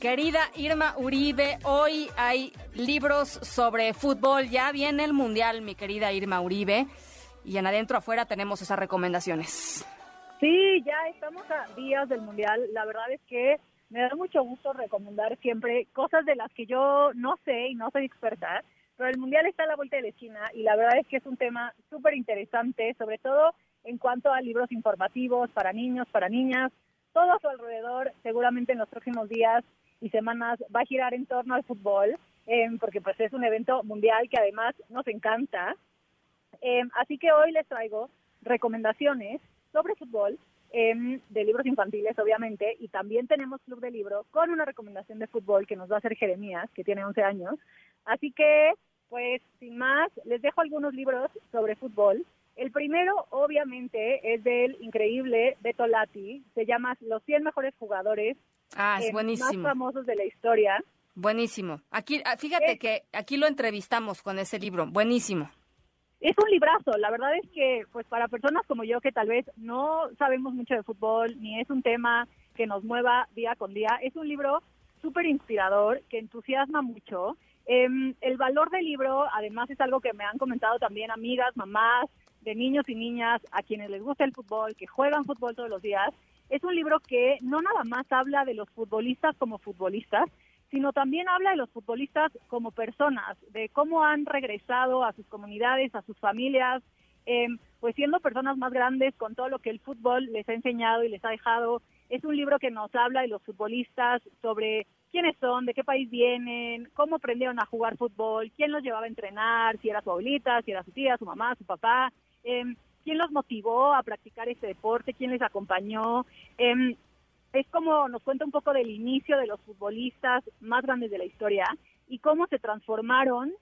Querida Irma Uribe, hoy hay libros sobre fútbol. Ya viene el Mundial, mi querida Irma Uribe. Y en adentro afuera tenemos esas recomendaciones. Sí, ya estamos a días del Mundial. La verdad es que me da mucho gusto recomendar siempre cosas de las que yo no sé y no soy experta, pero el Mundial está a la vuelta de la esquina y la verdad es que es un tema súper interesante, sobre todo en cuanto a libros informativos para niños, para niñas, todo a su alrededor, seguramente en los próximos días y semanas va a girar en torno al fútbol, em, porque pues es un evento mundial que además nos encanta. Em, así que hoy les traigo recomendaciones sobre fútbol, em, de libros infantiles obviamente, y también tenemos Club de Libro con una recomendación de fútbol que nos va a hacer Jeremías, que tiene 11 años. Así que, pues sin más, les dejo algunos libros sobre fútbol. El primero, obviamente, es del increíble Beto Lati. Se llama Los 100 mejores jugadores ah, es buenísimo. más famosos de la historia. Buenísimo. Aquí, ah, fíjate que aquí lo entrevistamos con ese libro. Buenísimo. Es un librazo. La verdad es que, pues, para personas como yo que tal vez no sabemos mucho de fútbol, ni es un tema que nos mueva día con día, es un libro súper inspirador, que entusiasma mucho. Em, el valor del libro, además, es algo que me han comentado también amigas, mamás, de niños y niñas a quienes les gusta el fútbol, que juegan fútbol todos los días. Es un libro que no nada más habla de los futbolistas como futbolistas, sino también habla de los futbolistas como personas, de cómo han regresado a sus comunidades, a sus familias, em, pues siendo personas más grandes con todo lo que el fútbol les ha enseñado y les ha dejado. Es un libro que nos habla de los futbolistas sobre quiénes son, de qué país vienen, cómo aprendieron a jugar fútbol, quién los llevaba a entrenar, si era su abuelita, si era su tía, su mamá, su papá, eh, quién los motivó a practicar este deporte, quién les acompañó. Eh, es como nos cuenta un poco del inicio de los futbolistas más grandes de la historia y cómo se transformaron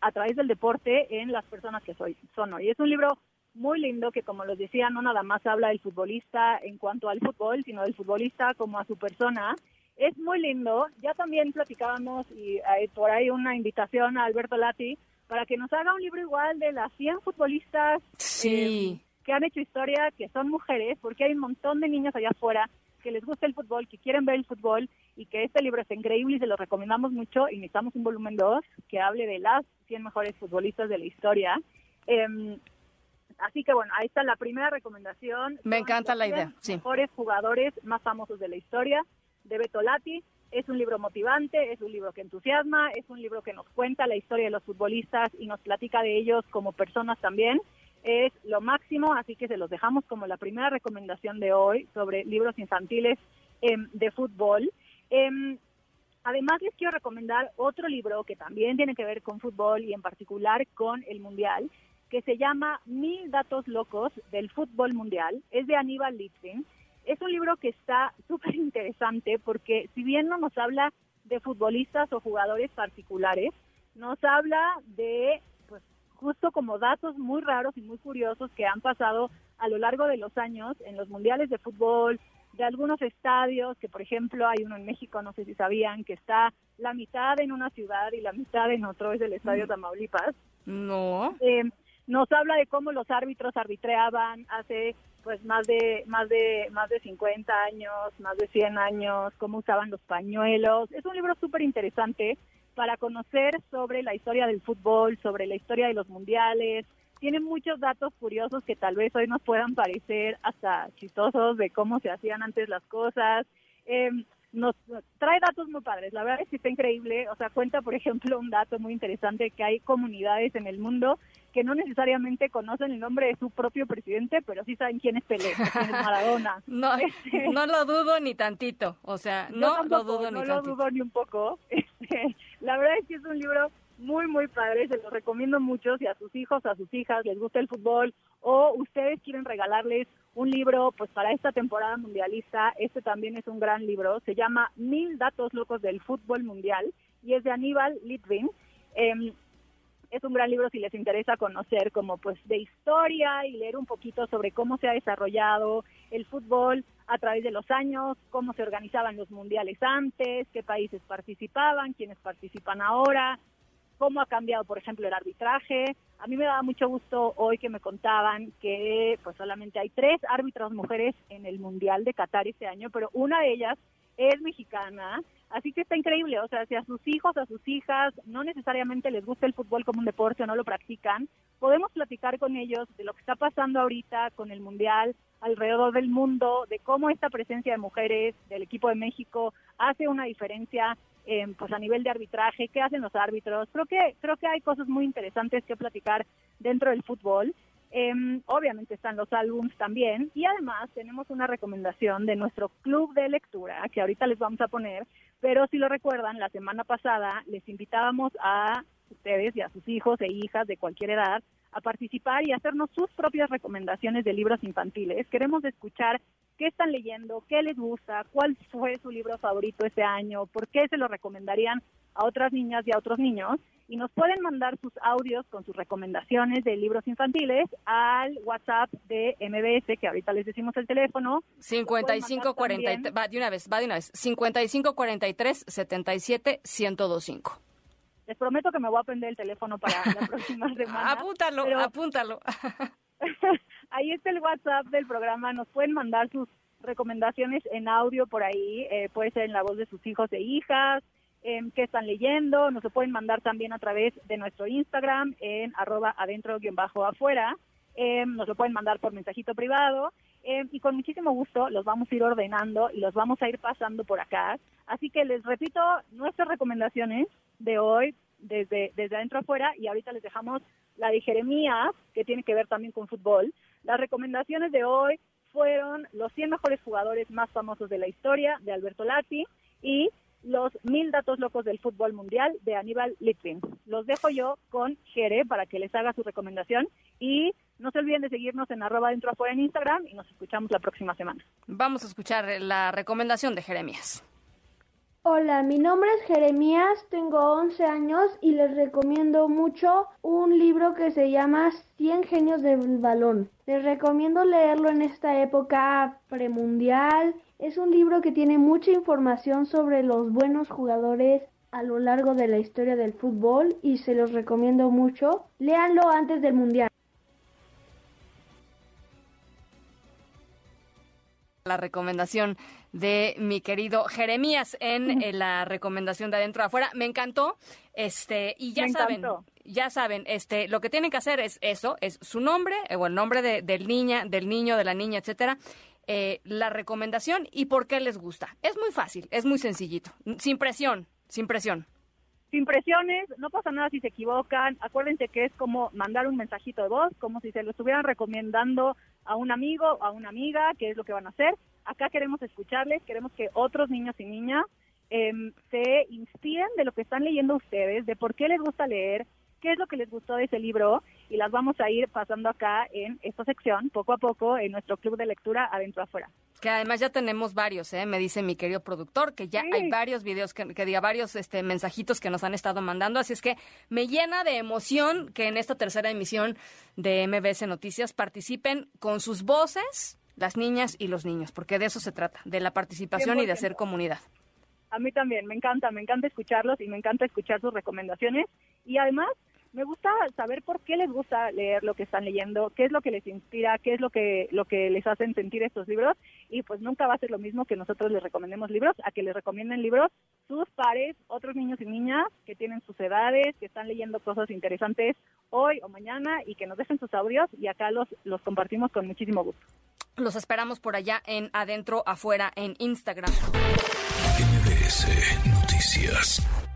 a través del deporte en las personas que soy, son hoy. Es un libro muy lindo que, como les decía, no nada más habla del futbolista en cuanto al fútbol, sino del futbolista como a su persona. Es muy lindo. Ya también platicábamos y hay por ahí una invitación a Alberto Lati para que nos haga un libro igual de las 100 futbolistas sí. eh, que han hecho historia, que son mujeres, porque hay un montón de niñas allá afuera que les gusta el fútbol, que quieren ver el fútbol y que este libro es increíble y se lo recomendamos mucho y necesitamos un volumen 2 que hable de las 100 mejores futbolistas de la historia. Eh, así que bueno, ahí está la primera recomendación. Me encanta la idea. Sí. Mejores jugadores más famosos de la historia de Beto Lati. Es un libro motivante, es un libro que entusiasma, es un libro que nos cuenta la historia de los futbolistas y nos platica de ellos como personas también. Es lo máximo, así que se los dejamos como la primera recomendación de hoy sobre libros infantiles eh, de fútbol. Eh, además les quiero recomendar otro libro que también tiene que ver con fútbol y en particular con el Mundial, que se llama Mil Datos Locos del Fútbol Mundial. Es de Aníbal Litvin es un libro que está súper interesante porque si bien no nos habla de futbolistas o jugadores particulares, nos habla de, justo como datos muy raros y muy curiosos que han pasado a lo largo de los años en los mundiales de fútbol, de algunos estadios, que por ejemplo hay uno en México, no sé si sabían, que está la mitad en una ciudad y la mitad en otro, es el Estadio Tamaulipas. No. Eh, nos habla de cómo los árbitros arbitreaban hace pues más de más de más de 50 años, más de 100 años, cómo usaban los pañuelos. Es un libro súper interesante para conocer sobre la historia del fútbol, sobre la historia de los mundiales. Tiene muchos datos curiosos que tal vez hoy nos puedan parecer hasta chistosos de cómo se hacían antes las cosas. Eh, nos trae datos muy padres. La verdad es que está increíble. O sea, cuenta, por ejemplo, un dato muy interesante que hay comunidades en el mundo que no necesariamente conocen el nombre de su propio presidente, pero sí saben quién es Pelé, quién es Maradona. No, este, no lo dudo ni tantito. O sea, no lo dudo ni no tantito. lo dudo ni un poco. Este, la verdad es que es un libro muy, muy padre. Se lo recomiendo mucho si a sus hijos, a sus hijas les gusta el fútbol o ustedes quieren regalarles un libro, pues para esta temporada mundialista, este también es un gran libro. Se llama Mil datos locos del fútbol mundial y es de Aníbal Litvin. Eh, es un gran libro si les interesa conocer como pues de historia y leer un poquito sobre cómo se ha desarrollado el fútbol a través de los años, cómo se organizaban los mundiales antes, qué países participaban, quiénes participan ahora, cómo ha cambiado, por ejemplo, el arbitraje. A mí me daba mucho gusto hoy que me contaban que pues solamente hay tres árbitros mujeres en el Mundial de Qatar este año, pero una de ellas es mexicana, así que está increíble, o sea, si a sus hijos, a sus hijas no necesariamente les gusta el fútbol como un deporte o no lo practican, podemos platicar con ellos de lo que está pasando ahorita con el Mundial alrededor del mundo, de cómo esta presencia de mujeres del equipo de México hace una diferencia eh, pues a nivel de arbitraje, qué hacen los árbitros. Creo que creo que hay cosas muy interesantes que platicar dentro del fútbol. Eh, obviamente están los álbums también y además tenemos una recomendación de nuestro club de lectura que ahorita les vamos a poner, pero si lo recuerdan, la semana pasada les invitábamos a ustedes y a sus hijos e hijas de cualquier edad a participar y hacernos sus propias recomendaciones de libros infantiles. Queremos escuchar qué están leyendo, qué les gusta, cuál fue su libro favorito este año, por qué se lo recomendarían a otras niñas y a otros niños. Y nos pueden mandar sus audios con sus recomendaciones de libros infantiles al WhatsApp de MBS, que ahorita les decimos el teléfono. 5540, va de una vez, va de una vez. 5543 77 1025. Les prometo que me voy a aprender el teléfono para la próxima semana. apúntalo, pero apúntalo. ahí está el WhatsApp del programa. Nos pueden mandar sus recomendaciones en audio por ahí. Eh, puede ser en la voz de sus hijos e hijas, eh, qué están leyendo. Nos lo pueden mandar también a través de nuestro Instagram en arroba adentro-afuera. Eh, nos lo pueden mandar por mensajito privado. Eh, y con muchísimo gusto los vamos a ir ordenando y los vamos a ir pasando por acá. Así que les repito nuestras recomendaciones de hoy desde, desde adentro afuera y ahorita les dejamos la de Jeremías, que tiene que ver también con fútbol. Las recomendaciones de hoy fueron los 100 mejores jugadores más famosos de la historia de Alberto Lati y los mil datos locos del fútbol mundial de Aníbal Litvin. Los dejo yo con Jere para que les haga su recomendación y no se olviden de seguirnos en arroba dentro afuera en Instagram y nos escuchamos la próxima semana. Vamos a escuchar la recomendación de Jeremías. Hola, mi nombre es Jeremías, tengo 11 años y les recomiendo mucho un libro que se llama 100 genios del balón. Les recomiendo leerlo en esta época premundial. Es un libro que tiene mucha información sobre los buenos jugadores a lo largo de la historia del fútbol y se los recomiendo mucho. Léanlo antes del mundial. La recomendación de mi querido Jeremías en, en la recomendación de adentro a afuera. Me encantó. Este, y ya Me saben, encantó. ya saben, este, lo que tienen que hacer es eso, es su nombre, eh, o el nombre de, del niña, del niño, de la niña, etcétera. eh, la recomendación y por qué les gusta. Es muy fácil, es muy sencillito, sin presión, sin presión. Sin presiones, no pasa nada si se equivocan. Acuérdense que es como mandar un mensajito de voz, como si se lo estuvieran recomendando a un amigo o a una amiga, que es lo que van a hacer. Acá queremos escucharles, queremos que otros niños y niñas eh, se inspiren de lo que están leyendo ustedes, de por qué les gusta leer, qué es lo que les gustó de ese libro y las vamos a ir pasando acá en esta sección, poco a poco, en nuestro club de lectura adentro afuera. Que además ya tenemos varios, ¿eh? me dice mi querido productor, que ya Sí. hay varios videos, que, que diga varios este, mensajitos que nos han estado mandando. Así es que me llena de emoción que en esta tercera emisión de MBS Noticias participen con sus voces las niñas y los niños, porque de eso se trata, de la participación y de 100%. hacer comunidad. A mí también, me encanta, me encanta escucharlos y me encanta escuchar sus recomendaciones. Y además, me gusta saber por qué les gusta leer lo que están leyendo, qué es lo que les inspira, qué es lo que, lo que les hacen sentir estos libros. Y pues nunca va a ser lo mismo que nosotros les recomendemos libros, a que les recomienden libros sus pares, otros niños y niñas que tienen sus edades, que están leyendo cosas interesantes hoy o mañana y que nos dejen sus audios y acá los, los compartimos con muchísimo gusto. Los esperamos por allá en Adentro Afuera en Instagram. MBS Noticias.